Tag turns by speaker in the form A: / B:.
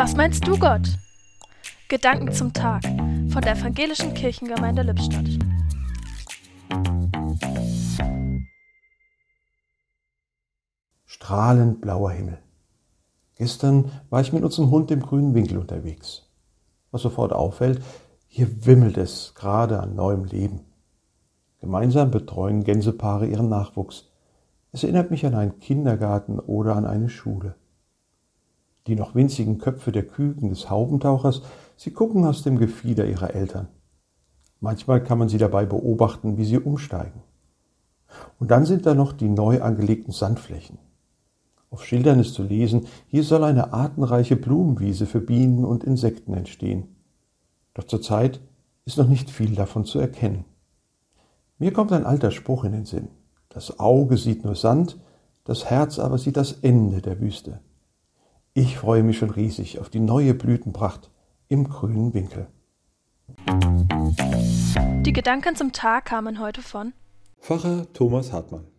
A: Was meinst du, Gott? Gedanken zum Tag von der Evangelischen Kirchengemeinde Lippstadt.
B: Strahlend blauer Himmel. Gestern war ich mit unserem Hund im grünen Winkel unterwegs. Was sofort auffällt, hier wimmelt es gerade an neuem Leben. Gemeinsam betreuen Gänsepaare ihren Nachwuchs. Es erinnert mich an einen Kindergarten oder an eine Schule. Die noch winzigen Köpfe der Küken des Haubentauchers, sie gucken aus dem Gefieder ihrer Eltern. Manchmal kann man sie dabei beobachten, wie sie umsteigen. Und dann sind da noch die neu angelegten Sandflächen. Auf Schildern ist zu lesen, hier soll eine artenreiche Blumenwiese für Bienen und Insekten entstehen. Doch zurzeit ist noch nicht viel davon zu erkennen. Mir kommt ein alter Spruch in den Sinn. Das Auge sieht nur Sand, das Herz aber sieht das Ende der Wüste. Ich freue mich schon riesig auf die neue Blütenpracht im grünen Winkel.
A: Die Gedanken zum Tag kamen heute von
B: Pfarrer Thomas Hartmann.